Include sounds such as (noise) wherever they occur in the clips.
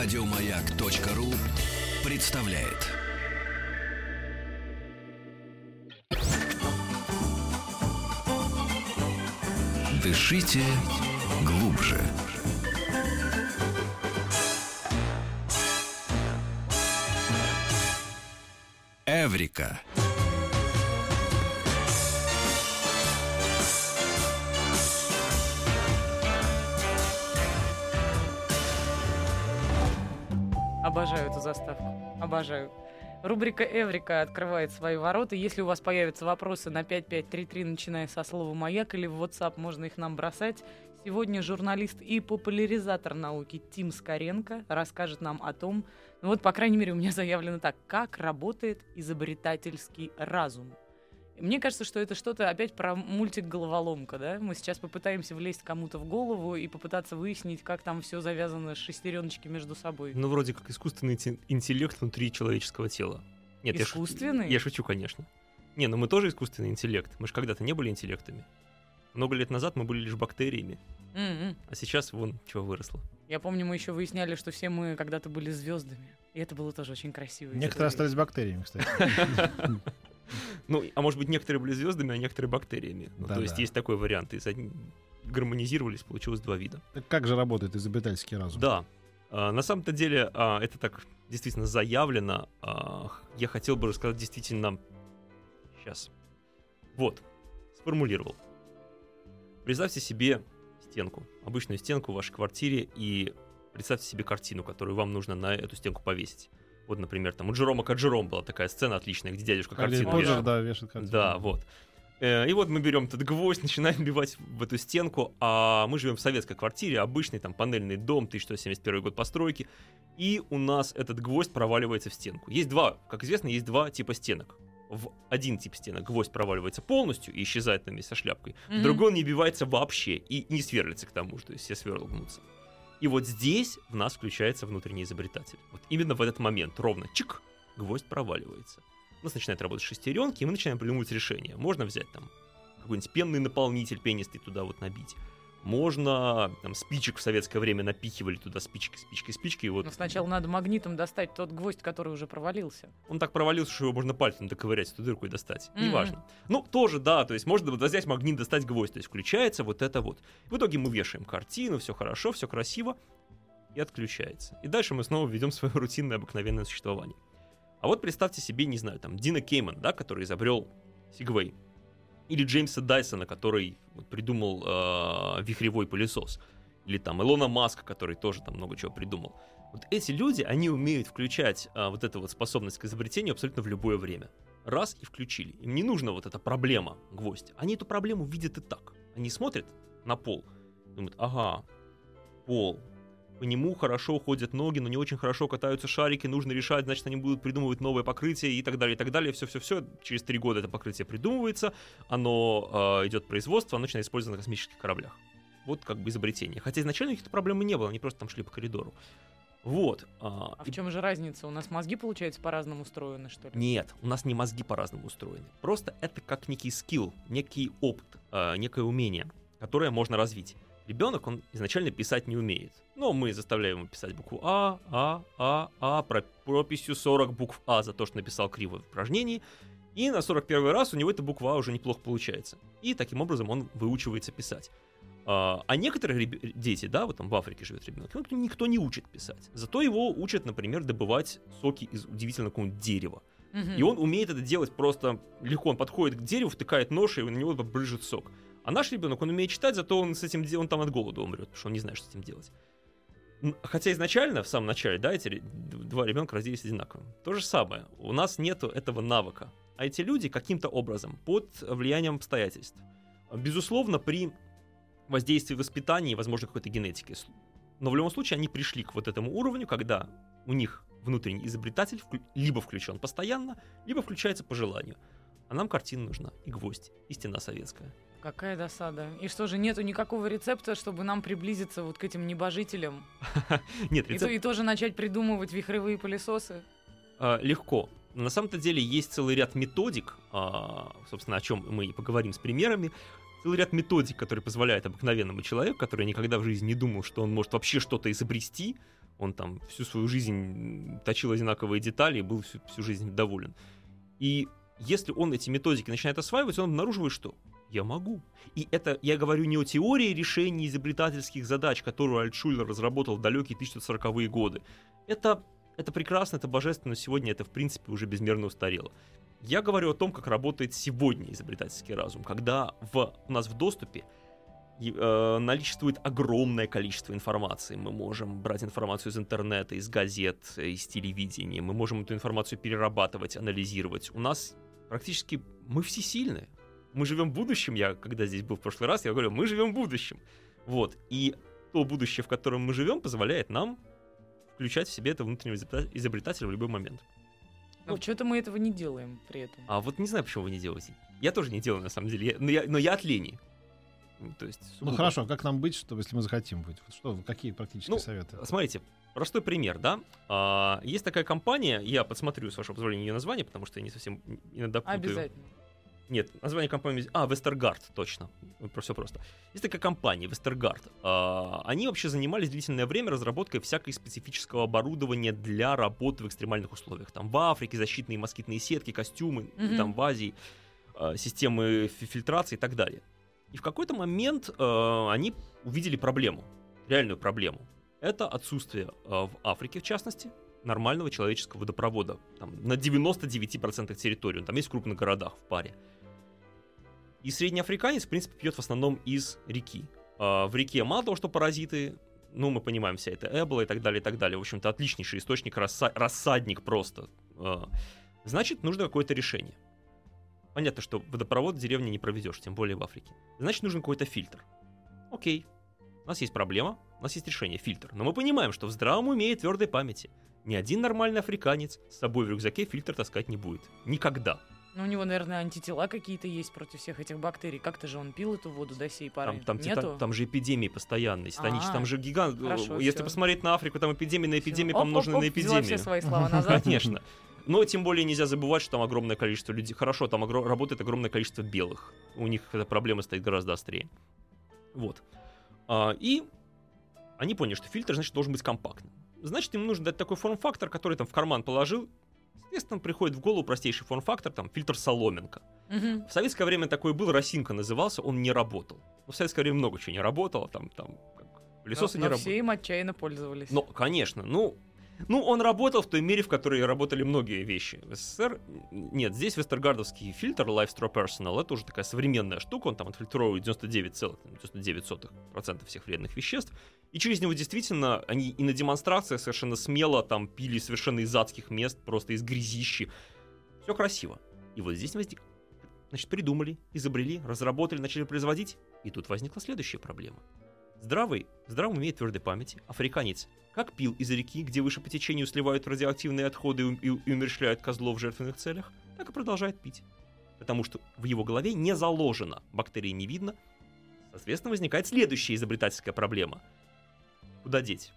Радиомаяк.ру представляет. Дышите глубже. Эврика. Обожаю эту заставку. Обожаю. Рубрика «Эврика» открывает свои ворота. Если у вас появятся вопросы на 5533, начиная со слова «Маяк» или в WhatsApp, можно их нам бросать. Сегодня журналист и популяризатор науки Тим Скоренко расскажет нам о том, ну вот, по крайней мере, у меня заявлено так, как работает изобретательский разум. Мне кажется, что это что-то опять про мультик «Головоломка», да? Мы сейчас попытаемся влезть кому-то в голову и попытаться выяснить, как там все завязано с шестереночки между собой. Ну, вроде как искусственный интеллект внутри человеческого тела. Нет, я ш- Искусственный? Я, шучу, конечно. Не, ну мы тоже искусственный интеллект. Мы же когда-то не были интеллектами. Много лет назад мы были лишь бактериями, М-м. а сейчас вон чего выросло. Я помню, мы еще выясняли, что все мы когда-то были звездами. И это было тоже очень красиво. Некоторые остались бактериями, кстати. (laughs) (laughs) Ну, а может быть, некоторые были звездами, а некоторые бактериями. Ну, то Да-да. есть есть такой вариант. И одни- гармонизировались, получилось два вида. Так как же работает изобретательский разум? Да. А, На самом-то деле а, это так действительно заявлено. А, Я хотел бы рассказать действительно... Сейчас. Вот. Сформулировал. Представьте себе стенку. Обычную стенку в вашей квартире и представьте себе картину, которую вам нужно на эту стенку повесить. Вот, например, там у Джерома Каджером была такая сцена отличная, где дядюшка картину Поджер, вешает. да, вешает картину. Да, вот. Э, И вот мы берем этот гвоздь, (laughs) начинаем бивать в эту стенку, а мы живем в советской квартире, обычный там панельный дом, 1971 год постройки, и у нас этот гвоздь проваливается в стенку. Есть два, как известно, есть два типа стенок. В один тип стенок гвоздь проваливается полностью и исчезает на месте со шляпкой. В Мгм. другой он не бивается вообще и не сверлится к тому, что все сверла гнутся. И вот здесь в нас включается внутренний изобретатель. Вот именно в этот момент, ровно чик, гвоздь проваливается. У нас начинают работать шестеренки, и мы начинаем придумывать решения. Можно взять там какой-нибудь пенный наполнитель пенистый туда вот набить. Можно, там, спичек в советское время напихивали туда спички, спички, спички, и вот Но сначала надо магнитом достать тот гвоздь, который уже провалился. он так провалился, что его можно пальцем доковырять, эту дырку и достать. Мгм. Неважно. Ну, тоже, да, то есть можно вот взять магнит, достать гвоздь, то есть включается вот это вот. В итоге мы вешаем картину, все хорошо, все красиво, и отключается. И дальше мы снова ведем свое рутинное обыкновенное существование. А вот представьте себе, не знаю, там, Дина Кейман, да, который изобрел Сигвей. Или Джеймса Дайсона, который придумал э, вихревой пылесос. Или там Илона Маска, который тоже там много чего придумал. Вот эти люди, они умеют включать а, вот эту вот способность к изобретению абсолютно в любое время. Раз и включили. Им не нужна вот эта проблема, гвоздь. Они эту проблему видят и так. Они смотрят на пол, думают, ага, пол, по нему хорошо ходят ноги, но не очень хорошо катаются шарики, нужно решать, значит, они будут придумывать новое покрытие и так далее, и так далее. Все-все-все. Через три года это покрытие придумывается, оно э, идет в производство, оно начинает использоваться на космических кораблях. Вот как бы изобретение. Хотя изначально каких-то проблем не было, они просто там шли по коридору. Вот. а, А в чем же разница? У нас мозги, получается, по-разному устроены, что ли? Нет, у нас не мозги по-разному устроены. Просто это как некий скилл, некий опыт, а, некое умение, которое можно развить. Ребенок, он изначально писать не умеет. Но мы заставляем его писать букву А, А, А, А, про прописью 40 букв А за то, что написал криво в упражнении. И на 41 раз у него эта буква А уже неплохо получается. И таким образом он выучивается писать. А а некоторые дети, да, вот там в Африке живет ребенок, никто не учит писать. Зато его учат, например, добывать соки из удивительно какого-нибудь дерева. Мгм. И он умеет это делать просто легко. Он подходит к дереву, втыкает нож, и на него брыжет сок. А наш ребенок, он умеет читать, зато он с этим он там от голода умрет, потому что он не знает, что с этим делать. Хотя изначально, в самом начале, да, эти два ребенка родились одинаковыми. То же самое. У нас нету этого навыка. А эти люди каким-то образом, под влиянием обстоятельств, безусловно, при воздействии воспитания и, возможно, какой-то генетики. Но в любом случае они пришли к вот этому уровню, когда у них внутренний изобретатель либо включен постоянно, либо включается по желанию. А нам картина нужна, и гвоздь, и стена советская. Какая досада. И что же, нету никакого рецепта, чтобы нам приблизиться вот к этим небожителям? (laughs) Нет, И, то- рецепт и тоже начать придумывать вихревые пылесосы? а, легко. На самом-то деле есть целый ряд методик, а, собственно, о чем мы и поговорим с примерами, целый ряд методик, которые позволяют обыкновенному человеку, который никогда в жизни не думал, что он может вообще что-то изобрести, Он там всю свою жизнь точил одинаковые детали и был всю, всю жизнь доволен. И если он эти методики начинает осваивать, он обнаруживает, что я могу. И это я говорю не о теории решения изобретательских задач, которую Альтшулер разработал в далекие 1940-е годы. Это, это прекрасно, это божественно, но сегодня это, в принципе, уже безмерно устарело. Я говорю о том, как работает сегодня изобретательский разум, когда в, у нас в доступе э, наличествует огромное количество информации. Мы можем брать информацию из интернета, из газет, из телевидения. Мы можем эту информацию перерабатывать, анализировать. У нас практически мы все сильны. Мы живем в будущем. Я, когда здесь был в прошлый раз, я говорю, мы живем в будущем. Вот. И то будущее, в котором мы живем, позволяет нам включать в себе этого внутреннего изобретателя в любой момент. Ну, что-то мы этого не делаем при этом. А вот не знаю, почему вы не делаете. Я тоже не делаю, на самом деле. Я, но, я, но я от лени. То есть, ну хорошо, а как нам быть, чтобы, если мы захотим быть? Вот что, какие практические ну, советы? Смотрите, простой пример, да? А, есть такая компания, я подсмотрю, с вашего позволения, ее название, потому что я не совсем иногда путаю. Обязательно. Нет, название компании... А, Вестергард, точно. Все просто. Есть такая компания, Вестергард. А, они вообще занимались длительное время разработкой всякой специфического оборудования для работы в экстремальных условиях. Там в Африке защитные москитные сетки, костюмы, mm-hmm. там в Азии а, системы фильтрации и так далее. И в какой-то момент э, они увидели проблему, реальную проблему. Это отсутствие в Африке, в частности, нормального человеческого водопровода. Там, на 99% территории. Там есть в крупных городах в паре. И среднеафриканец, в принципе, пьет в основном из реки. Э, в реке мало того, что паразиты, ну, мы понимаем, вся это эбола и так далее, и так далее. В общем-то, отличнейший источник, расса- рассадник просто. Э, значит, нужно какое-то решение. Понятно, что водопровод в деревне не проведешь, тем более в Африке. Значит, нужен какой-то фильтр. Окей, у нас есть проблема, у нас есть решение, фильтр. Но мы понимаем, что в здравом уме и твердой памяти ни один нормальный африканец с собой в рюкзаке фильтр таскать не будет. Никогда. Ну, у него, наверное, антитела какие-то есть против всех этих бактерий. Как-то же он пил эту воду до сей поры. Там, там, Нету? там, там же эпидемии постоянные, станич, там же гигант. Хорошо, Если всё. посмотреть на Африку, там эпидемии на эпидемии Всё. помножены Оп, оп, на эпидемию. все свои слова назад. Конечно. Но тем более нельзя забывать, что там огромное количество людей. Хорошо, там огро- работает огромное количество белых. У них эта проблема стоит гораздо острее. Вот. А, и они поняли, что фильтр, значит, должен быть компактным. Значит, им нужно дать такой форм-фактор, который там в карман положил. Естественно, приходит в голову простейший форм-фактор, там, фильтр соломинка. Мгм. В советское время такой был, Росинка назывался, он не работал. Но в советское время много чего не работало, там, там, как, пылесосы Но- не работали. все им отчаянно пользовались. Ну, конечно, ну, ну, он работал в той мере, в которой работали многие вещи. В СССР нет, здесь вестергардовский фильтр Live Straw Personal, это уже такая современная штука, он там отфильтровывает 99,99% всех вредных веществ, и через него действительно они и на демонстрациях совершенно смело там пили совершенно из адских мест, просто из грязищи. Все красиво. И вот здесь возник... Значит, придумали, изобрели, разработали, начали производить, и тут возникла следующая проблема. Здравый, здравым имеет твердой памяти, африканец как пил из реки, где выше по течению сливают радиоактивные отходы и, ум- и- и умерщвляют козлов в жертвенных целях, так и продолжает пить. Потому что в его голове не заложено, бактерий не видно. Соответственно, возникает следующая изобретательская проблема. Куда деть?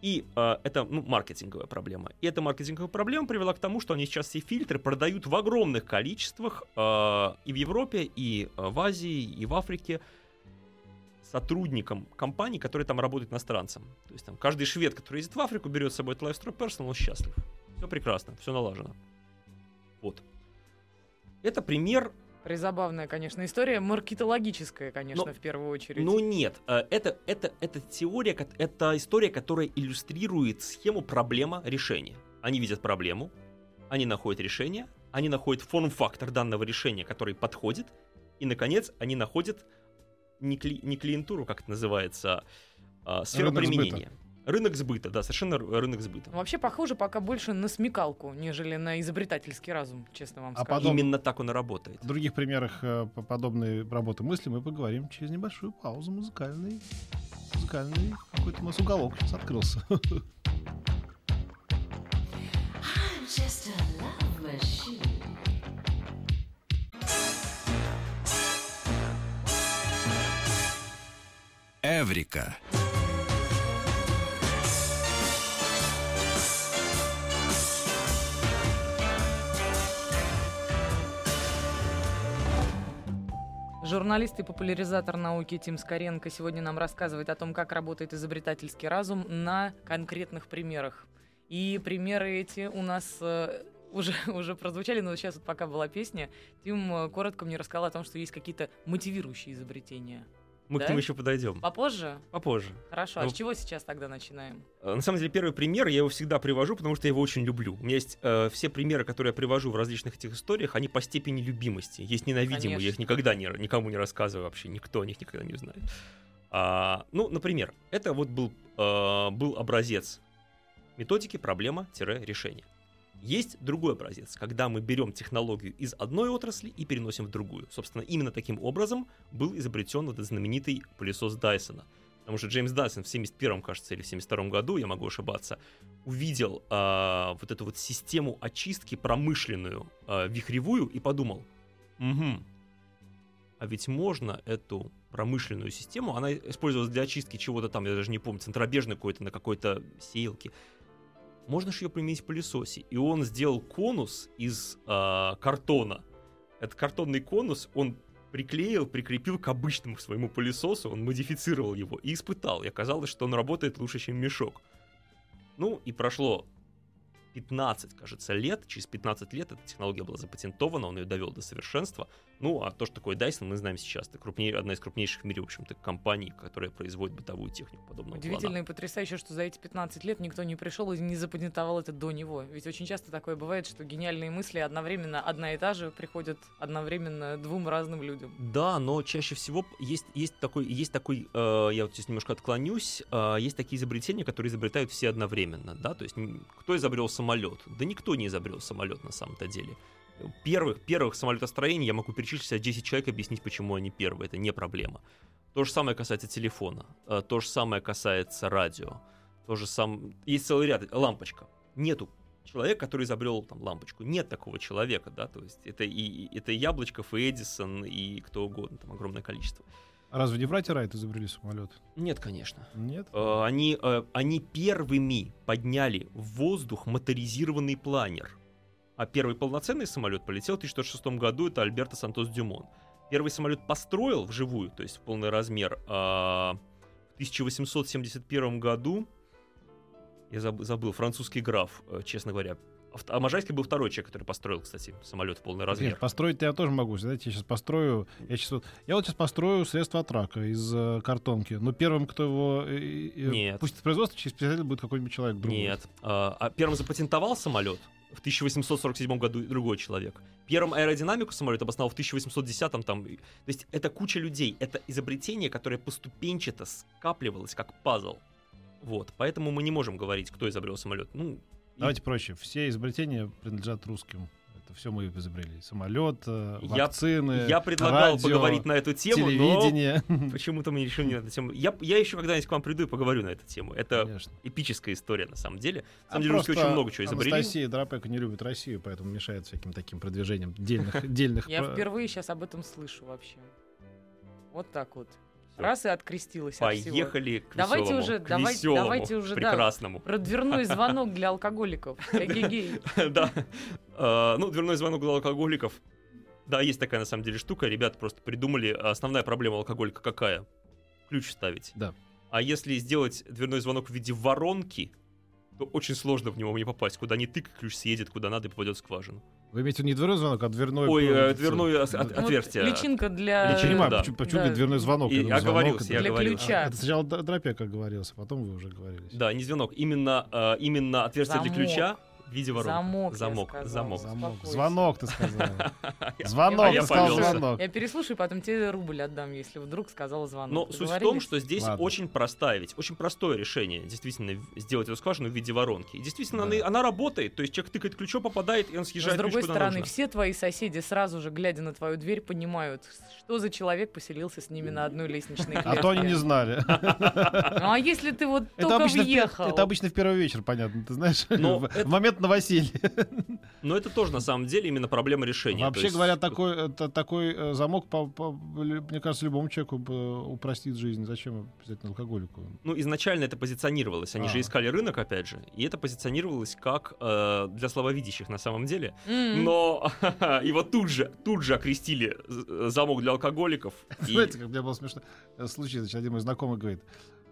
И э, это ну, маркетинговая проблема. И эта маркетинговая проблема привела к тому, что они сейчас все фильтры продают в огромных количествах э, и в Европе, и э, в Азии, и в Африке сотрудникам компаний, которые там работают иностранцам. То есть там каждый швед, который ездит в Африку, берет с собой этот Lifestyle Personal, он счастлив. Все прекрасно, все налажено. Вот. Это пример Призабавная, конечно, история. Маркетологическая, конечно, Но- в первую очередь. Ну нет, э, это, это, это теория, это история, которая иллюстрирует схему проблема-решения. Они видят проблему, они находят решение, они находят форм-фактор данного решения, который подходит, и, наконец, они находят не, кли- не клиентуру, как это называется, а сферу Рынок применения. Рынок сбыта, да, совершенно рынок сбыта. Вообще похоже пока больше на смекалку, нежели на изобретательский разум, честно вам А скажу. потом- Именно так он и работает. В других примерах э, по- подобной работы мысли мы поговорим через небольшую паузу музыкальный. Музыкальный какой-то у нас уголок сейчас открылся. (laughs) I'm just a love machine. Эврика. Журналист и популяризатор науки Тим Скоренко сегодня нам рассказывает о том, как работает изобретательский разум на конкретных примерах. И примеры эти у нас э, уже, (laughs) уже прозвучали, но сейчас вот пока была песня, Тим э, коротко мне рассказал о том, что есть какие-то мотивирующие изобретения. Мы Да? к ним еще подойдем. Попозже? Попозже. Хорошо, а Ну, с чего сейчас тогда начинаем? Э, На самом деле, первый пример, я его всегда привожу, потому что я его очень люблю. У меня есть э, все примеры, которые я привожу в различных этих историях, они по степени любимости. Есть ненавидимые, я их Конечно. никогда не, никому не рассказываю вообще, никто о них никогда не знает. А, ну, например, это вот был, э, был образец методики проблема-решение. Есть другой образец, когда мы берем технологию из одной отрасли и переносим в другую. Собственно, именно таким образом был изобретен вот этот знаменитый пылесос Дайсона. Потому что Джеймс Дайсон в 71 кажется, или в 72 году, я могу ошибаться, увидел а, вот эту вот систему очистки промышленную, а, вихревую, и подумал, угу, а ведь можно эту промышленную систему, она использовалась для очистки чего-то там, я даже не помню, центробежной какой-то, на какой-то сеялке, можно же ее применить в пылесосе. И он сделал конус из а, картона. Этот картонный конус он приклеил, прикрепил к обычному своему пылесосу, он модифицировал его и испытал. И оказалось, что он работает лучше, чем мешок. Ну, и прошло 15, кажется, лет. Через 15 лет эта технология была запатентована, он ее довел до совершенства. Ну, а то, что такое Dyson, мы знаем сейчас. Это крупнее, одна из крупнейших в мире, в общем-то, компаний, которая производит бытовую технику подобного Удивительно плана. и потрясающе, что за эти 15 лет никто не пришел и не запатентовал это до него. Ведь очень часто такое бывает, что гениальные мысли одновременно одна и та же приходят одновременно двум разным людям. Да, но чаще всего есть, есть такой, есть такой э, я вот здесь немножко отклонюсь, э, есть такие изобретения, которые изобретают все одновременно, да, то есть кто изобрел самолет? Да никто не изобрел самолет на самом-то деле. Первых, первых самолетостроений я могу перечислить а 10 человек и объяснить, почему они первые, это не проблема. То же самое касается телефона, э, то же самое касается радио, то же самое, есть целый ряд, лампочка. Нету человека, который изобрел там лампочку. Нет такого человека, да, то есть это и, это и Яблочков, и Эдисон, и кто угодно, там огромное количество. Разве не братья Райт изобрели самолет? Нет, конечно. Нет? Э, Они, э, они первыми подняли в воздух моторизированный планер. А первый полноценный самолет полетел в 1906 году, это Альберто Сантос Дюмон. Первый самолет построил вживую, то есть в полный размер, а, в 1871 году, я заб- забыл, французский граф, э, честно говоря. А Можайский был второй человек, который построил, кстати, самолет в полный размер. Нет, построить я тоже могу. Знаете, я сейчас построю. Я, сейчас вот, я вот сейчас построю средство от рака из э, картонки. Но первым, кто его э, э, Нет. пустит в производство, через 50 лет будет какой-нибудь человек другой. Нет. А а первым запатентовал самолет в 1847 году другой человек. Первым аэродинамику самолета обосновал в 1810 там. и- То есть это куча людей. Это изобретение, которое поступенчато скапливалось как пазл. Вот. Поэтому мы не можем говорить, кто изобрел самолет. Ну, и Давайте проще. Все изобретения принадлежат русским. Все мы изобрели. Самолет, э, Я- вакцины, я предлагал радио, поговорить на эту тему, но телевидение. (laughs) почему-то мы не решили на эту тему. Я, я еще когда-нибудь к вам приду и поговорю на эту тему. Это Конечно. эпическая история на самом деле. На А самом деле русские очень много чего изобрели. Анастасия Дропека не любит Россию, поэтому мешает всяким таким продвижением дельных, (laughs) дельных Я впервые сейчас об этом слышу вообще. Вот так вот. Раз и открестилась от всего. Поехали к Давайте веселому, уже, к давайте- веселому, давайте уже, да. прекрасному. Про дверной звонок для алкоголиков. (laughs) Эгегей. Да. Э, Ну, дверной звонок для алкоголиков. Да, есть такая на самом деле штука. Ребята просто придумали. Основная проблема алкоголика какая? Ключ ставить. Да. А если сделать дверной звонок в виде воронки, то очень сложно в него не попасть. Куда ни тык, ключ съедет, куда надо и попадет в скважину. Вы имеете в виду не дверной звонок, а дверной... Ой, э, ос- Да. от- Ну, вот Отверстие. Личинка для... Я не понимаю, да. почему, почему Да. дверной звонок. И Я думаю, звонок оговорился, это- я Для оговорился. ключа. Это сначала Д- Дропека говорился, потом вы уже говорились. Да, не звонок. Именно, э, именно отверстие для Замок. ключа в виде воронки. Замок, я Замок. Замок. Звонок. Ты сказал. (laughs) Звонок, а ты сказал звонок. Я переслушаю, потом тебе рубль отдам, если вдруг сказала звонок. Но суть в том, что здесь Ладно. очень простая, ведь очень простое решение, действительно, сделать эту скважину в виде воронки. И действительно, Да. она, она работает, то есть человек тыкает ключом, попадает, и он Но съезжает с другой ключ стороны, нужно. все твои соседи сразу же, глядя на твою дверь, понимают, что за человек поселился с ними на одной лестничной клетке. А то они не знали. Ну а если ты вот только въехал? это обычно в первый вечер, понятно, ты знаешь. В момент нет новоселья. (laughs) Но это тоже на самом деле именно проблема решения. Вообще есть, говоря, такой, это, такой э, замок, по- по- лю- мне кажется, любому человеку бы упростит жизнь. Зачем обязательно алкоголику? Ну, изначально это позиционировалось. Они А. же искали рынок, опять же. И это позиционировалось как э, для слабовидящих на самом деле. М. Но (laughs) его тут же, тут же окрестили замок для алкоголиков. (laughs) Знаете, как мне было смешно э, случай, значит, один мой знакомый говорит,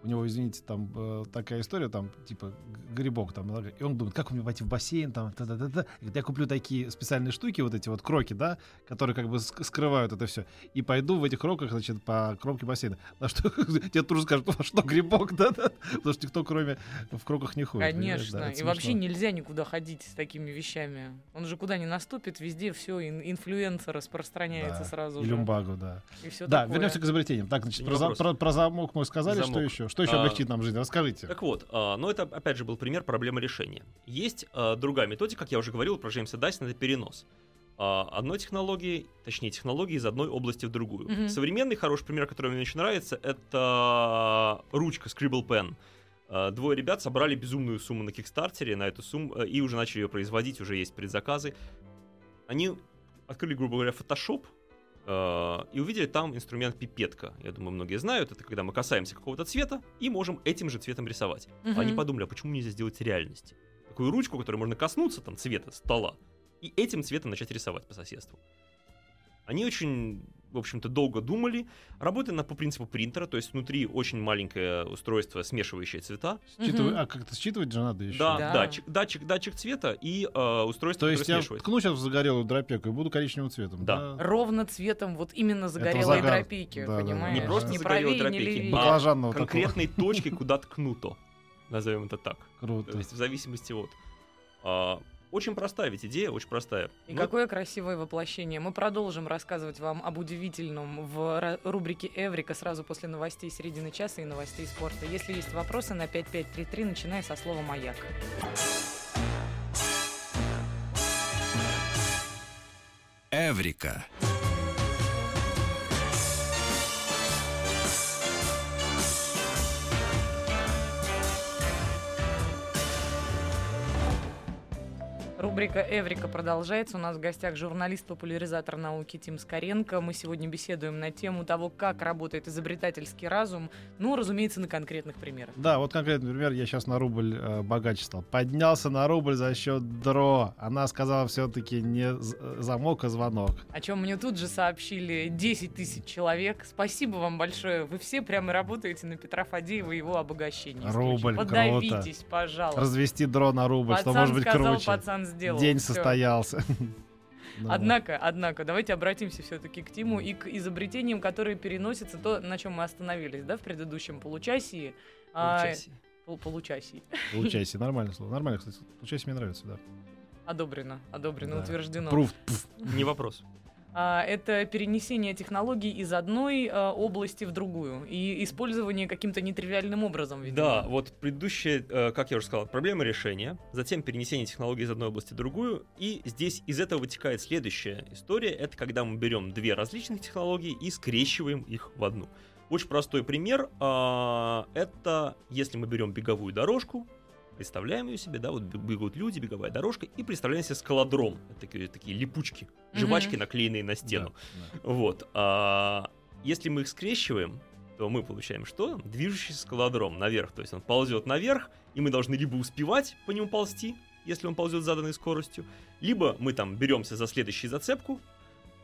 у него, извините, там э, такая история, там, типа, грибок там, да, и он думает, как мне пойти в бассейн, там, та-да-да-да. И говорит, я куплю такие специальные штуки, вот эти вот кроки, да, которые как бы ск- скрывают это все, и пойду в этих кроках, значит, по кромке бассейна. На что (laughs) тебе тут же скажут, а что, грибок, (laughs) да-да, потому что никто, кроме в кроках, не ходит. Конечно. да, и вообще смешно. нельзя никуда ходить с такими вещами. Он же куда ни наступит, везде все, инфлюенса распространяется Да, сразу И же. люмбагу, да. И все Да, такое. вернемся к изобретениям. Так, значит, Не про, за- про- про замок мы сказали, что Замок. Еще? Что еще А, облегчит нам жизнь? Расскажите. Так вот, а, но это, опять же, был пример проблемы решения. Есть а, другая методика, как я уже говорил про Джеймса Дайсона, это перенос. А, одной технологии, точнее, технологии из одной области в другую. Мгм. Современный хороший пример, который мне очень нравится, это ручка Scribble Pen. А, Двое ребят собрали безумную сумму на Кикстартере на эту сумму э, и уже начали ее производить, уже есть предзаказы. Они открыли, грубо говоря, Photoshop и увидели там инструмент пипетка. Я думаю, многие знают, это когда мы касаемся какого-то цвета и можем этим же цветом рисовать. Мгм. Они подумали, а почему нельзя сделать реальности? Такую ручку, которой можно коснуться там цвета стола и этим цветом начать рисовать по соседству. Они очень, в общем-то, долго думали, работая на, по принципу принтера, то есть внутри очень маленькое устройство, смешивающее цвета. Считывай- Мгм. А как-то считывать же надо еще. Да, Да. датчик, датчик, датчик цвета и э, устройство, То есть я смешивает. ткну сейчас в загорелую дропеку и буду коричневым цветом. Да. Ровно цветом вот именно загорелой загар. дропейки, Да, да, да. понимаешь? Не просто не загорелой левее. а конкретной точкой, (laughs) куда ткнуто. Назовем это так. Круто. То есть в зависимости от... а, очень простая ведь идея, очень простая. И Ну, какое красивое воплощение. Мы продолжим рассказывать вам об удивительном в рубрике «Эврика» сразу после новостей середины часа и новостей спорта. Если есть вопросы на 5533, начиная со слова «Маяк». Эврика. Рубрика «Эврика» продолжается. У нас в гостях журналист-популяризатор науки Тим Скоренко. Мы сегодня беседуем на тему того, как работает изобретательский разум. Ну, разумеется, на конкретных примерах. Да, вот конкретно, например, я сейчас на рубль э, богаче стал. Поднялся на рубль за счет дро. Она сказала все-таки не э, замок, а звонок. О чем мне тут же сообщили 10 тысяч человек. Спасибо вам большое. Вы все прямо работаете на Петра Фадеева и его обогащение. Рубль, Подавитесь, пожалуйста. Развести дро на рубль, что Пацан может быть сказал, круче. пацан сделал. День Всё. состоялся. Да. (laughs) Однако, однако, давайте обратимся все-таки к Тиму и к изобретениям, которые переносятся, то, на чем мы остановились, да, в предыдущем получасии. А, получайся. пол- получасий. (laughs) Получайся, нормальное слово. Нормально, кстати. Получайся, мне нравится, да. Одобрено, одобрено, Да. утверждено. Пруф. пф. Не вопрос. А, это перенесение технологий из одной а, области в другую и использование каким-то нетривиальным образом, видимо. Да, вот предыдущее, э, как я уже сказал, проблема решения, затем перенесение технологий из одной области в другую, и здесь из этого вытекает следующая история, это когда мы берем две различных технологии и скрещиваем их в одну. Очень простой пример, а, это если мы берем беговую дорожку, представляем ее себе, да, вот бегут люди, беговая дорожка, и представляем себе скалодром, это такие, такие липучки, жвачки, наклеенные на стену. Да, Вот. А если мы их скрещиваем, то мы получаем что? Движущийся скалодром наверх. То есть он ползет наверх, и мы должны либо успевать по нему ползти, если он ползет заданной скоростью, либо мы там беремся за следующую зацепку,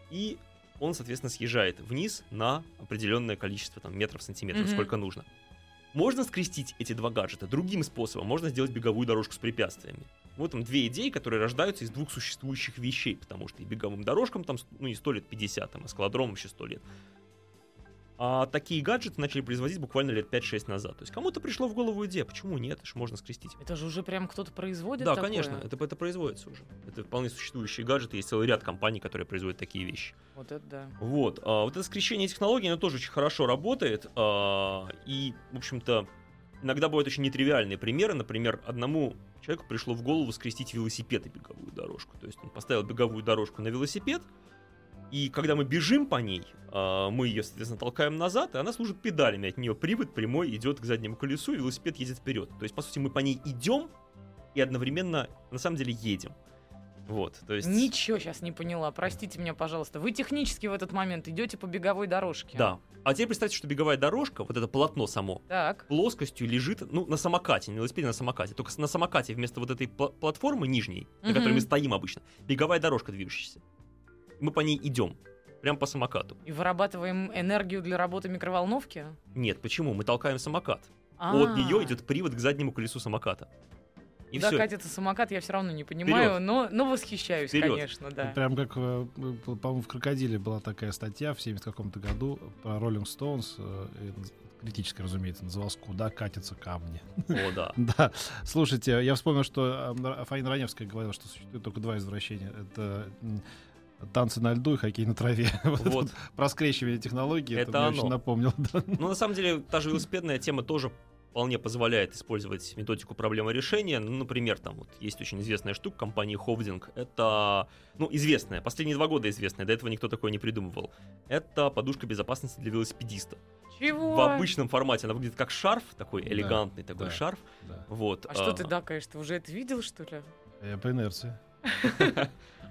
и он, соответственно, съезжает вниз на определенное количество там, метров, сантиметров, Мгм. сколько нужно. Можно скрестить эти два гаджета другим способом. Можно сделать беговую дорожку с препятствиями. Вот там две идеи, которые рождаются из двух существующих вещей, потому что и беговым дорожкам там, ну, не 100 лет 50, там, а скалодромам еще 100 лет. А такие гаджеты начали производить буквально лет 5-6 назад. То есть кому-то пришло в голову идея, почему нет, это ж можно скрестить. Это же уже прям кто-то производит да, такое? конечно, это, это производится уже. Это вполне существующие гаджеты, есть целый ряд компаний, которые производят такие вещи. Вот это да. Вот, а, вот это скрещение технологий, оно тоже очень хорошо работает. а, и, в общем-то, иногда бывают очень нетривиальные примеры. Например, одному человеку пришло в голову скрестить велосипед и беговую дорожку. То есть он поставил беговую дорожку на велосипед, и когда мы бежим по ней, а, мы ее, соответственно, толкаем назад, и она служит педалями. От нее привод прямой идет к заднему колесу, и велосипед едет вперед. То есть, по сути, мы по ней идем, и одновременно на самом деле едем. Вот, то есть... Ничего сейчас не поняла. Простите меня, пожалуйста. Вы технически в этот момент идете по беговой дорожке. Да. А теперь представьте, что беговая дорожка, вот это полотно само, Так. плоскостью лежит, ну, на самокате, не на велосипеде, на самокате. Только на самокате вместо вот этой пла- платформы нижней, на Мгм. которой мы стоим обычно, беговая дорожка движущаяся. Мы по ней идем, прям по самокату. И вырабатываем энергию для работы микроволновки? Нет, почему? Мы толкаем самокат. А. От нее идет привод к заднему колесу самоката. И Куда все. катится самокат, я все равно не понимаю, Вперед. но, но восхищаюсь, Вперед. конечно, да. Прям как, э, э, по-моему, в «Крокодиле» была такая статья в 70 каком-то году про Rolling Stones, и критическая, разумеется, называлась «Куда катятся камни». О, да. (laughs) Да, слушайте, я вспомнил, что э, Фаина Раневская говорила, что существует только два извращения. Это танцы на льду и хоккей на траве. (laughs) Вот Вот. Про скрещивание технологий. Это, Это мне оно. очень напомнил. да. (laughs) Ну, на самом деле, та же велосипедная тема тоже вполне позволяет использовать методику проблемы решения. Ну, например, там вот есть очень известная штука компании Ховдинг. Это, ну, известная, последние два года известная, до этого никто такое не придумывал. Это подушка безопасности для велосипедиста. Чего? В обычном формате она выглядит как шарф, такой Да, элегантный такой да. шарф. Да. Вот. А что ты дакаешь? Ты уже это видел, что ли? Я по инерции. (laughs)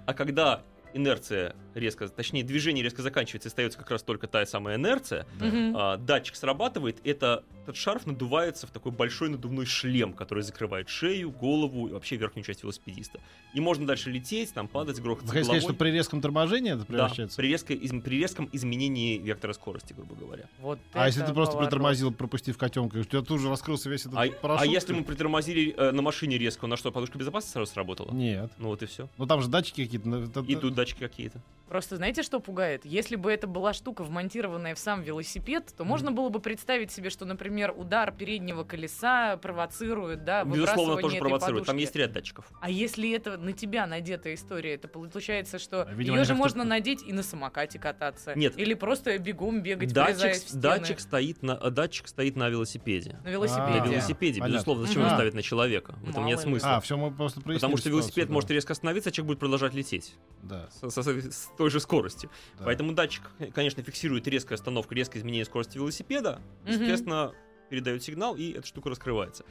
А когда инерция резко, точнее, движение резко заканчивается, и остается как раз только та самая инерция, Да. А, датчик срабатывает, это, этот шарф надувается в такой большой надувной шлем, который закрывает шею, голову и вообще верхнюю часть велосипедиста. И можно дальше лететь, там падать, Вы грохаться хотите сказать, что головой. при резком торможении это Да, превращается? при, резко- из- при резком изменении вектора скорости, грубо говоря. Вот А если ты просто поворот. притормозил, пропустив котенка, у тебя тут же раскрылся весь этот А, парашют? а если мы притормозили э, на машине резко, на что, подушка безопасности сразу сработала? Нет. Ну вот и все. Ну там же датчики какие-то. ну, это- И тут датчики какие-то. Просто знаете, что пугает? Если бы это была штука, вмонтированная в сам велосипед, то можно было бы представить себе, что, например, удар переднего колеса провоцирует, да, Безусловно, выбрасывание тоже этой провоцирует. Там подушки. есть ряд датчиков. А если это на тебя надетая история, это получается, что А, видимо, ее же можно надеть и на самокате кататься. Нет. Или просто бегом бегать, Датчик, в стены. датчик, стоит на, датчик стоит на велосипеде. На велосипеде. На велосипеде, Понятно. безусловно. Зачем Мгм. его ставить на человека? В этом Мало нет смысла. А, все, мы просто Потому что велосипед ситуацию, может да. резко остановиться, а человек будет продолжать лететь Да, с, со- с той же скоростью. да. Поэтому датчик, конечно, фиксирует резкая остановка, резкое изменение скорости велосипеда, и, Мгм. соответственно, передает сигнал, и эта штука раскрывается.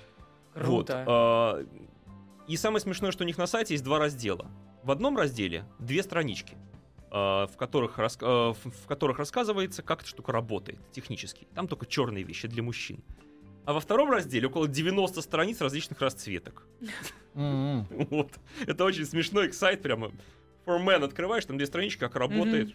Вот. Круто. а, И самое смешное, что у них на сайте есть два раздела. В одном разделе две странички, а, в которых, рас- а, в в которых рассказывается, как эта штука работает технически. Там только черные вещи для мужчин. А во втором разделе около 90 страниц различных расцветок. М-м. (laughs) Вот. Это очень смешной сайт прямо. For Men открываешь, там две странички, как работает.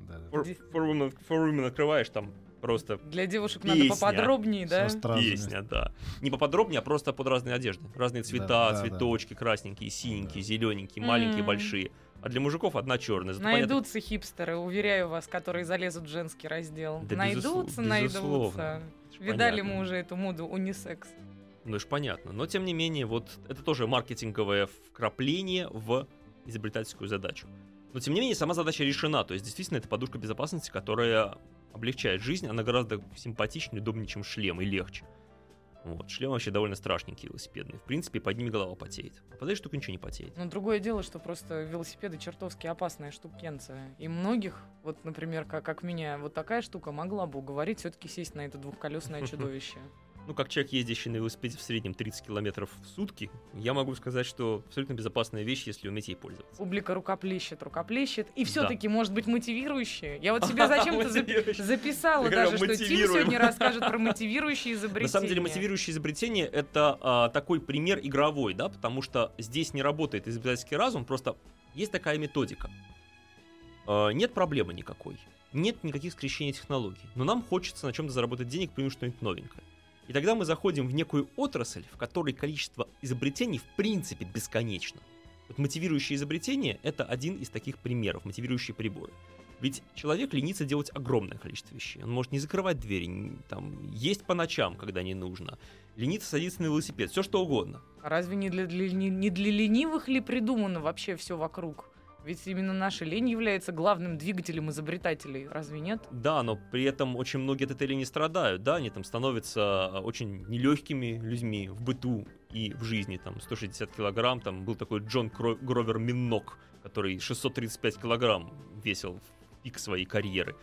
Да, да. For, for women, for women открываешь, там просто Для девушек надо песня. поподробнее, да? Песня, да. Не поподробнее, а просто под разные одежды. Разные цвета, Да, да, цветочки, красненькие, синенькие, Да. зелененькие, маленькие, М. большие. А для мужиков одна черная. Зато понятно- Найдутся хипстеры, уверяю вас, которые залезут в женский раздел. Да, найдутся, безусло- найдутся. безусловно. Ж Видали понятно. мы уже эту моду унисекс. Ну, это ж понятно. Но, тем не менее, вот это тоже маркетинговое вкрапление в изобретательскую задачу. Но, тем не менее, сама задача решена. То есть, действительно, это подушка безопасности, которая облегчает жизнь. Она гораздо симпатичнее, удобнее, чем шлем, и легче. Вот. Шлем вообще довольно страшненький велосипедный. В принципе, под ними голова потеет. А под этой штукой ничего не потеет. Но другое дело, что просто велосипеды чертовски опасная штукенция. И многих, вот, например, как, как меня, вот такая штука могла бы уговорить все-таки сесть на это двухколесное (laughs) чудовище. Ну, как человек, ездящий на велосипеде в среднем 30 километров в сутки, я могу сказать, что абсолютно безопасная вещь, если уметь ей пользоваться. Публика рукоплещет, рукоплещет. И Да. все-таки может быть мотивирующее. Я вот (laughs) себе зачем-то записала даже, что Тим сегодня расскажет (laughs) про мотивирующие изобретения. На самом деле мотивирующее изобретение это а, такой пример игровой, да, потому что здесь не работает изобретательский разум, просто есть такая методика. А, нет проблемы никакой, нет никаких скрещений технологий, но нам хочется на чем-то заработать денег, придумать что-нибудь новенькое. И тогда мы заходим в некую отрасль, в которой количество изобретений в принципе бесконечно. Вот мотивирующее изобретение это один из таких примеров, мотивирующие приборы. Ведь человек ленится делать огромное количество вещей. Он может не закрывать двери, н- там, есть по ночам, когда не нужно, лениться садиться на велосипед, все что угодно. А Разве не для, для- не, не для ленивых ли придумано вообще все вокруг? Ведь именно наша лень является главным двигателем изобретателей, разве нет? Да, но при этом очень многие от этой лени страдают, да, они там становятся а, очень нелегкими людьми в быту и в жизни, там, 160 килограмм, там был такой Джон Кро- Гровер Миннок, который 635 килограмм весил в пик своей карьеры.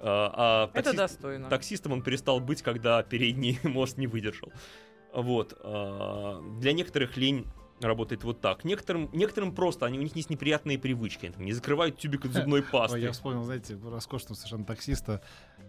А, а Это таксист- достойно. Таксистом он перестал быть, когда передний (laughs) мост не выдержал. Вот. а, Для некоторых лень работает вот так. Некоторым, некоторым просто, они, у них есть неприятные привычки. Они там не закрывают тюбик от (laughs) зубной Ой, пасты. я вспомнил, знаете, роскошного совершенно таксиста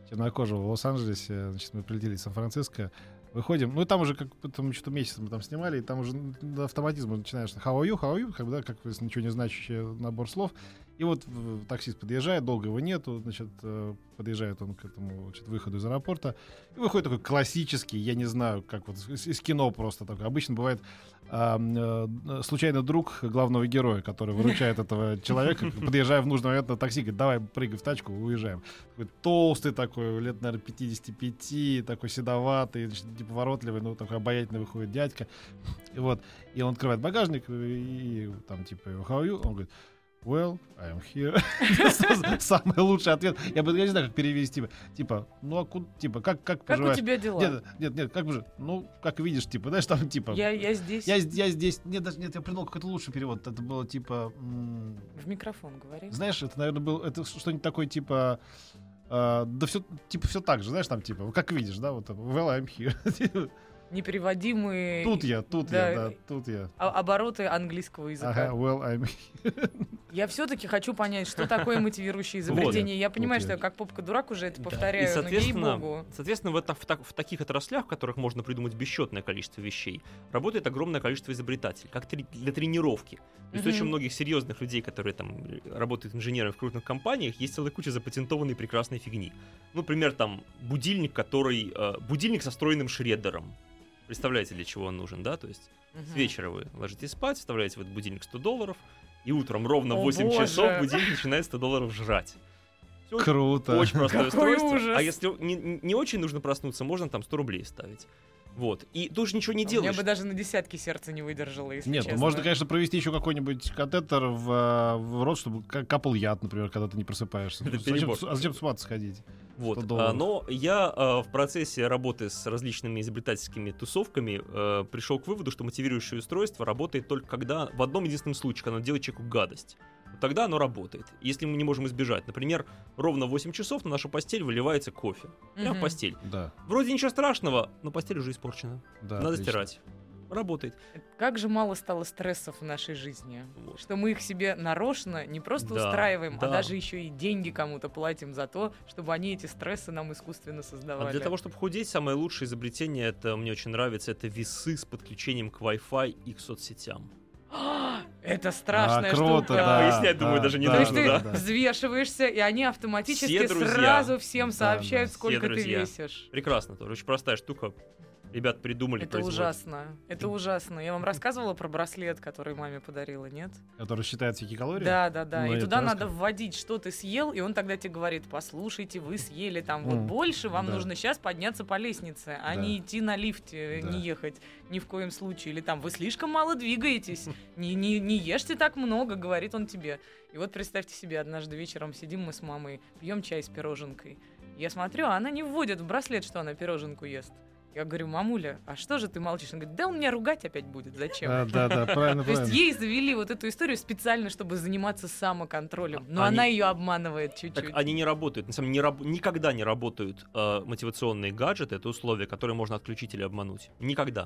чернокожего в Лос-Анджелесе. Значит, мы прилетели из Сан-Франциско. Выходим, ну и там уже как там что-то месяц мы там снимали, и там уже до автоматизма начинаешь how are you, how are you, как да, как ничего не значащий набор слов. И вот таксист подъезжает, долго его нету, значит, э, подъезжает он к этому значит, выходу из аэропорта. И выходит такой классический, я не знаю, как вот из, из кино просто такой. Обычно бывает э, случайно друг главного героя, который выручает этого человека, подъезжая в нужный момент на такси, говорит, давай прыгай в тачку, уезжаем. Такой толстый такой, лет, наверное, 55, такой седоватый, неповоротливый, ну, такой обаятельный выходит дядька. И вот, и он открывает багажник, и, и там, типа, how you? Он говорит, Well, I am here. (laughs) Самый лучший ответ. Я бы я не знаю, как перевести. Типа, ну а куда, типа, как, как Как у тебя дела? Нет, нет, нет, как бы, ну, как видишь, типа, знаешь, там, типа, Я, я здесь. я, я здесь, нет, даже нет, я придумал какой-то лучший перевод. Это было типа, В микрофон говори. знаешь, это, наверное, был, это что-нибудь такое типа, а, да все, типа все так же, знаешь, там типа, как видишь, да, вот, well, I'm here. (laughs) Непереводимые тут я, тут Да, я, да, тут я. а- обороты английского языка. Ага, well, I'm here. (laughs) Я все-таки хочу понять, что такое мотивирующее изобретение. Я понимаю, Вот что я. как попка-дурак уже это Да. повторяю, И, но соответственно, ей-богу. соответственно в, это- в так- в таких отраслях, в которых можно придумать бесчетное количество вещей, работает огромное количество изобретателей, как трени- для тренировки. То есть Мгм. очень многих серьезных людей, которые там э, работают инженерами в крупных компаниях, есть целая куча запатентованной прекрасной фигни. Ну, например, там будильник, который... э, будильник со встроенным шреддером. Представляете, для чего он нужен, да? То есть Мгм. с вечера вы ложитесь спать, вставляете в этот будильник 100 долларов, и утром ровно в О, 8 боже. часов будильник начинает 100 долларов жрать. Всё Круто. очень простое Какой устройство. ужас. А если не, не очень нужно проснуться, можно там 100 рублей ставить. Вот. И тоже ничего не меня делаешь. бы даже на десятки сердце не выдержало, если Нет, ну, честно. можно, конечно, провести еще какой-нибудь катетер в, э, в рот, чтобы ка- капал яд, например, когда ты не просыпаешься. Это Ну, зачем, а зачем с ума сходить? Вот. 100 А, но я а, в процессе работы с различными изобретательскими тусовками э, пришел к выводу, что мотивирующее устройство работает только когда в одном единственном случае, когда оно делает человеку гадость. Тогда оно работает. Если мы не можем избежать, например, ровно в 8 часов на нашу постель выливается кофе. Прям в Мгм. постель. Да, Вроде ничего страшного, но постель уже испорчена. да. Надо отлично. стирать. Работает. Как же мало стало стрессов в нашей жизни. Вот. Что мы их себе нарочно не просто Да, устраиваем, да. а даже еще и деньги кому-то платим за то, чтобы они эти стрессы нам искусственно создавали. А для того, чтобы худеть, самое лучшее изобретение, это мне очень нравится, это весы с подключением к Wi-Fi и к соцсетям. (gasps) Это страшная А, круто, штука. да, Пояснять, думаю, да, даже не То есть нужно, ты да? взвешиваешься, и они автоматически Все друзья. сразу всем Да, сообщают, да. сколько Все ты друзья. весишь. Прекрасно тоже. Очень простая штука. Ребят придумали, Это ужасно. Это ужасно. Я вам рассказывала про браслет, который маме подарила, нет? Который считает всякие калории? Да, да, да. Ну, и туда надо вводить, что ты съел, и он тогда тебе говорит: послушайте, вы съели там вот больше, вам да. нужно сейчас подняться по лестнице, а Да. не идти на лифте, Да. не ехать ни в коем случае. Или там вы слишком мало двигаетесь, (laughs) не, не, не ешьте так много, говорит он тебе. И вот представьте себе, однажды вечером сидим мы с мамой, пьем чай с пироженкой. Я смотрю, а она не вводит в браслет, что она пироженку ест. Я говорю, мамуля, а что же ты молчишь? Она говорит, да он меня ругать опять будет, зачем? Да, да, да, правильно, (laughs) То есть ей завели вот эту историю специально, чтобы заниматься самоконтролем. Но А она ее обманывает чуть-чуть. Так они не работают. На самом деле не раб- никогда не работают э, мотивационные гаджеты. Это условия, которые можно отключить или обмануть. Никогда.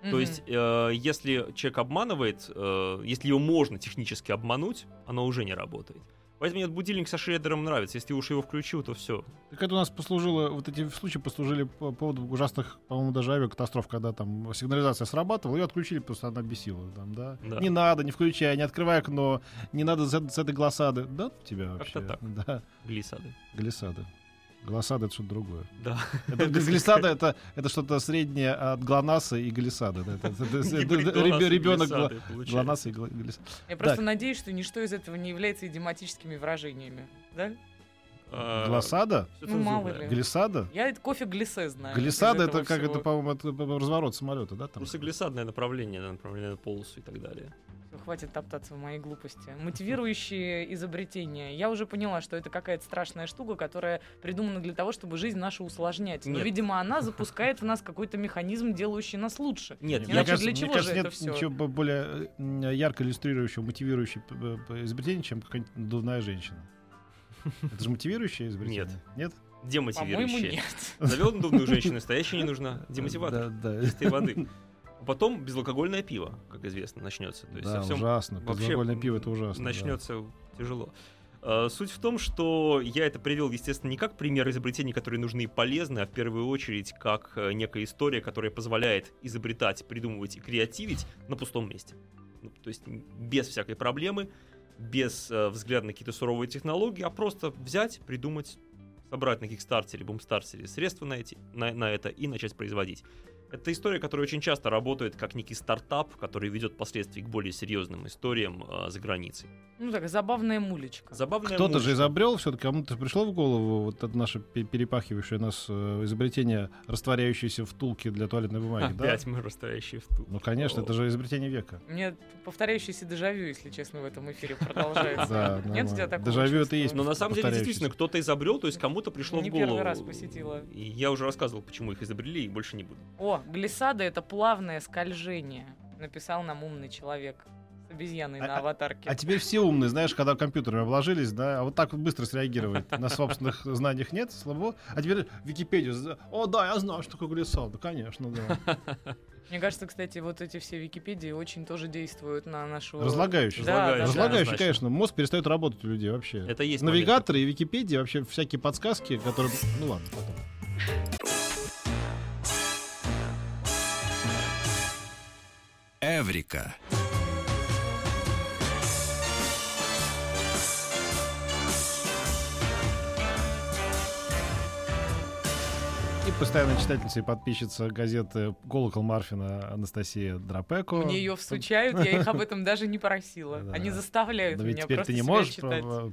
То Мгм. есть, э, если человек обманывает, э, если его можно технически обмануть, оно уже не работает. Поэтому мне этот будильник со шредером нравится. Если уж его включил, то все. Так это у нас послужило, вот эти случаи послужили по поводу ужасных, по-моему, даже авиакатастроф, когда там сигнализация срабатывала, ее отключили, просто она бесила. Там, да? Да. Не надо, не включай, не открывай окно, не надо с, с этой глоссады. Да, тебя вообще. Как-то так. Да, Глиссады. глиссады. Глоссада — это что-то другое. Да. Это, глиссада — это, это что-то среднее от глонаса и глиссады. да. Это, это- это- это- ребенок глонаса и глиссады. Я просто надеюсь, что ничто из этого не является идиоматическими выражениями. Да? А, Глоссада? Ну, мало ли. Глиссада? Я это кофе глиссе знаю. Глиссада — это как всего. это, по-моему, разворот самолета, да? Там? Просто глиссадное направление, направление на полосу и так далее. Хватит топтаться в моей глупости. Мотивирующие изобретения. Я уже поняла, что это какая-то страшная штука, которая придумана для того, чтобы жизнь нашу усложнять. Но, Нет. видимо, она запускает в нас какой-то механизм, делающий нас лучше. Нет, Иначе я для мне чего кажется, же это нет всё? ничего бо- более э, ярко иллюстрирующего, мотивирующего п- п- изобретения, чем какая-нибудь надувная женщина. Это же мотивирующее изобретение? Нет. Нет? По-моему, демотивирующее. нет. Завел надувную (laughs) женщину, настоящая не нужна. Демотиватор. Да, да. Чистой воды. Потом безалкогольное пиво, как известно, начнется. То есть Да, совсем ужасно. Безалкогольное пиво это ужасно. да. Начнется тяжело. Э, Суть в том, что я это привел, естественно, не как пример изобретений, которые нужны и полезны, а в первую очередь как э, некая история, которая позволяет изобретать, придумывать и креативить на пустом месте. Ну, То есть без всякой проблемы, без э, взгляда на какие-то суровые технологии, а просто взять, придумать, собрать на Кикстартере, Бумстартере средства на, эти, на, на это и начать производить. Это история, которая очень часто работает как некий стартап, который ведет впоследствии к более серьезным историям э, за границей. Ну так, забавная мулечка. Забавная Кто-то же мульча. изобрел, все-таки кому-то пришло в голову вот это наше пе- перепахивающее нас э, изобретение, растворяющееся втулки для туалетной бумаги, (laughs) да? Опять мы растворяющие в ту. Ну, конечно, это же изобретение века. Мне повторяющийся дежавю, если честно, в этом эфире продолжается. (laughs) Да, Нет у тебя такого Дежавю это есть Но на самом деле, действительно, кто-то изобрел, то есть кому-то пришло Не в голову. первый раз посетила. И я уже рассказывал, почему их изобрели, и больше не буду. О, глиссада — это плавное скольжение, написал нам умный человек с обезьяной А- на аватарке. А теперь все умные, знаешь, когда компьютерами обложились, да, а вот так вот быстро среагировать на собственных (laughs) знаниях нет, слабо. А теперь Википедию. О, да, я знаю, что такое глиссада, конечно, да. (laughs) Мне кажется, кстати, вот эти все Википедии очень тоже действуют на нашу... Разлагающий. Да, да, да. Разлагающий, Однозначно. конечно, мозг перестает работать у людей вообще. Это есть Навигаторы и Википедия, вообще всякие подсказки, которые... Ну ладно, потом. Эврика. Постоянная читательница и подписчица газеты «Колокол Марфина» Анастасия Драпеко. Мне ее всучают, я их об этом даже не просила. Да. Они заставляют Но ведь меня теперь ты не можешь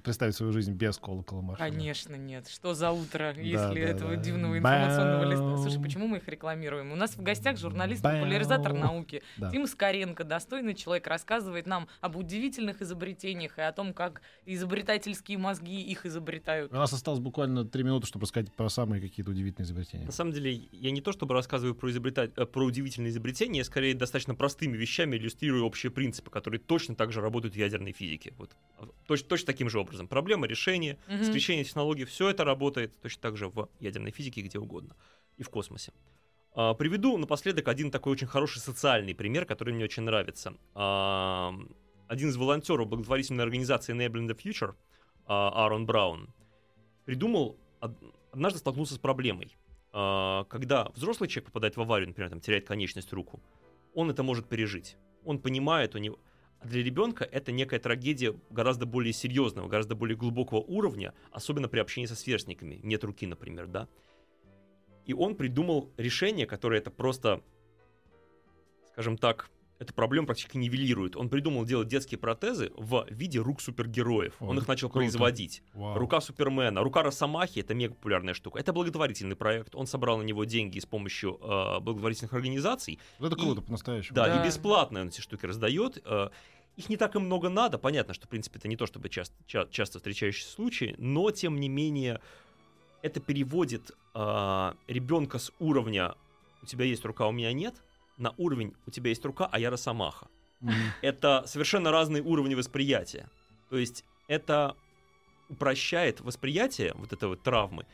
представить свою жизнь без «Колокола Марфина». Конечно, нет. Что за утро, если да, этого да. дивного информационного листа? Слушай, почему мы их рекламируем? У нас в гостях журналист, популяризатор науки. Да. Тим Скоренко, достойный человек, рассказывает нам об удивительных изобретениях и о том, как изобретательские мозги их изобретают. У нас осталось буквально три минуты, чтобы рассказать про самые какие-то удивительные изобретения. На самом деле, я не то чтобы рассказываю про, изобретать, э, про удивительные изобретения, я скорее достаточно простыми вещами иллюстрирую общие принципы, которые точно так же работают в ядерной физике. Вот. А, Точ- точно таким же образом. Проблема, решение, Мгм. скрещение технологий, все это работает точно так же в ядерной физике где угодно. И в космосе. А, приведу напоследок один такой очень хороший социальный пример, который мне очень нравится. А, один из волонтеров благотворительной организации Enabling the Future, а, Аарон Браун, придумал, од- однажды столкнулся с проблемой. А, Когда взрослый человек попадает в аварию, например, там, теряет конечность руку, он это может пережить. Он понимает, у него... А для ребенка это некая трагедия гораздо более серьезного, гораздо более глубокого уровня, особенно при общении со сверстниками. Нет руки, например, да. И он придумал решение, которое это просто, скажем так, эту проблему практически нивелирует. Он придумал делать детские протезы в виде рук супергероев. О, он их начал круто. производить. Вау. Рука Супермена, рука Росомахи это мега популярная штука. Это благотворительный проект. Он собрал на него деньги с помощью э, благотворительных организаций. Вот это И- круто, по-настоящему. Да, Да. и бесплатно он эти штуки раздает. Э, Их не так и много надо. Понятно, что, в принципе, это не то чтобы часто, ча- часто встречающийся случай, но, тем не менее, это переводит э, ребенка с уровня «у тебя есть рука, у меня нет» на уровень «у тебя есть рука, а я Росомаха» это совершенно разные уровни восприятия. То есть это упрощает восприятие вот этой вот травмы,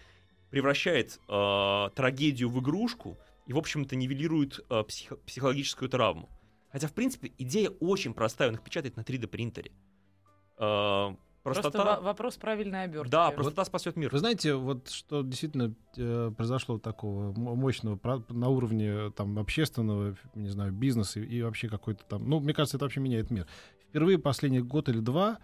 превращает э, трагедию в игрушку и, в общем-то, нивелирует э, психо- психологическую травму. Хотя, в принципе, идея очень простая, он их печатает на 3D принтере. Э, Просто простота... во- вопрос правильной обертки. Да, простота спасет мир. Вы знаете, вот что действительно э, произошло такого мощного про- на уровне э, там общественного, не знаю, бизнеса и, и вообще какой-то там, ну, мне кажется, это вообще меняет мир. Впервые последний год или два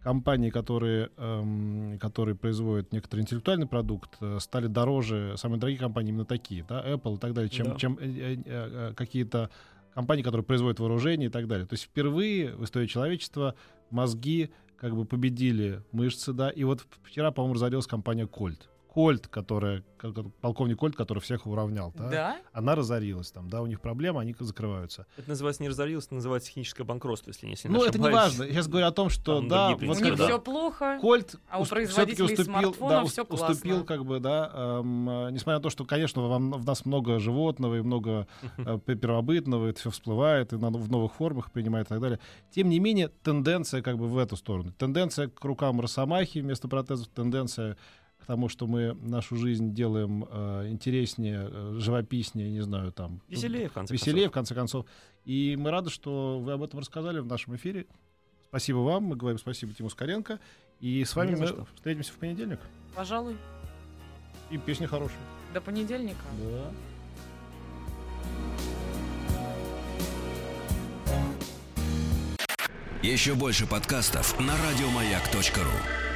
компании, которые, эм, которые производят некоторый интеллектуальный продукт, э, стали дороже, самые дорогие компании именно такие, да, Apple и так далее, чем, Да. чем э, э, э, какие-то компании, которые производят вооружение и так далее. То есть впервые в истории человечества мозги как бы победили мышцы, да. И вот вчера, по-моему, разорилась компания Кольт. Кольт, которая, полковник Кольт, который всех уравнял, да, Да? она разорилась там, да, у них проблемы, они закрываются. Это называется не разорился, это называется техническое банкротство, если не сильно ну, это не важно. Я сейчас говорю о том, что, Там да, У вот принципы, них да. все плохо. Кольт А у производителей уступил, смартфонов да, всё ус- уступил, классно. как бы, да, эм, э, несмотря на то, что, конечно, вам- в нас много животного и много э, (laughs) первобытного, это все всплывает и на- в новых формах принимает и так далее. Тем не менее, тенденция как бы в эту сторону. Тенденция к рукам Росомахи вместо протезов, тенденция тому, что мы нашу жизнь делаем э, интереснее, э, живописнее, не знаю, там... Веселее, в конце Веселее, концов. в конце концов. И мы рады, что вы об этом рассказали в нашем эфире. Спасибо вам, мы говорим спасибо Тиму Скоренко. И с вами мы что. встретимся в понедельник. Пожалуй, И песни хорошие. до понедельника. Да. Еще больше подкастов на радиомаяк.ру.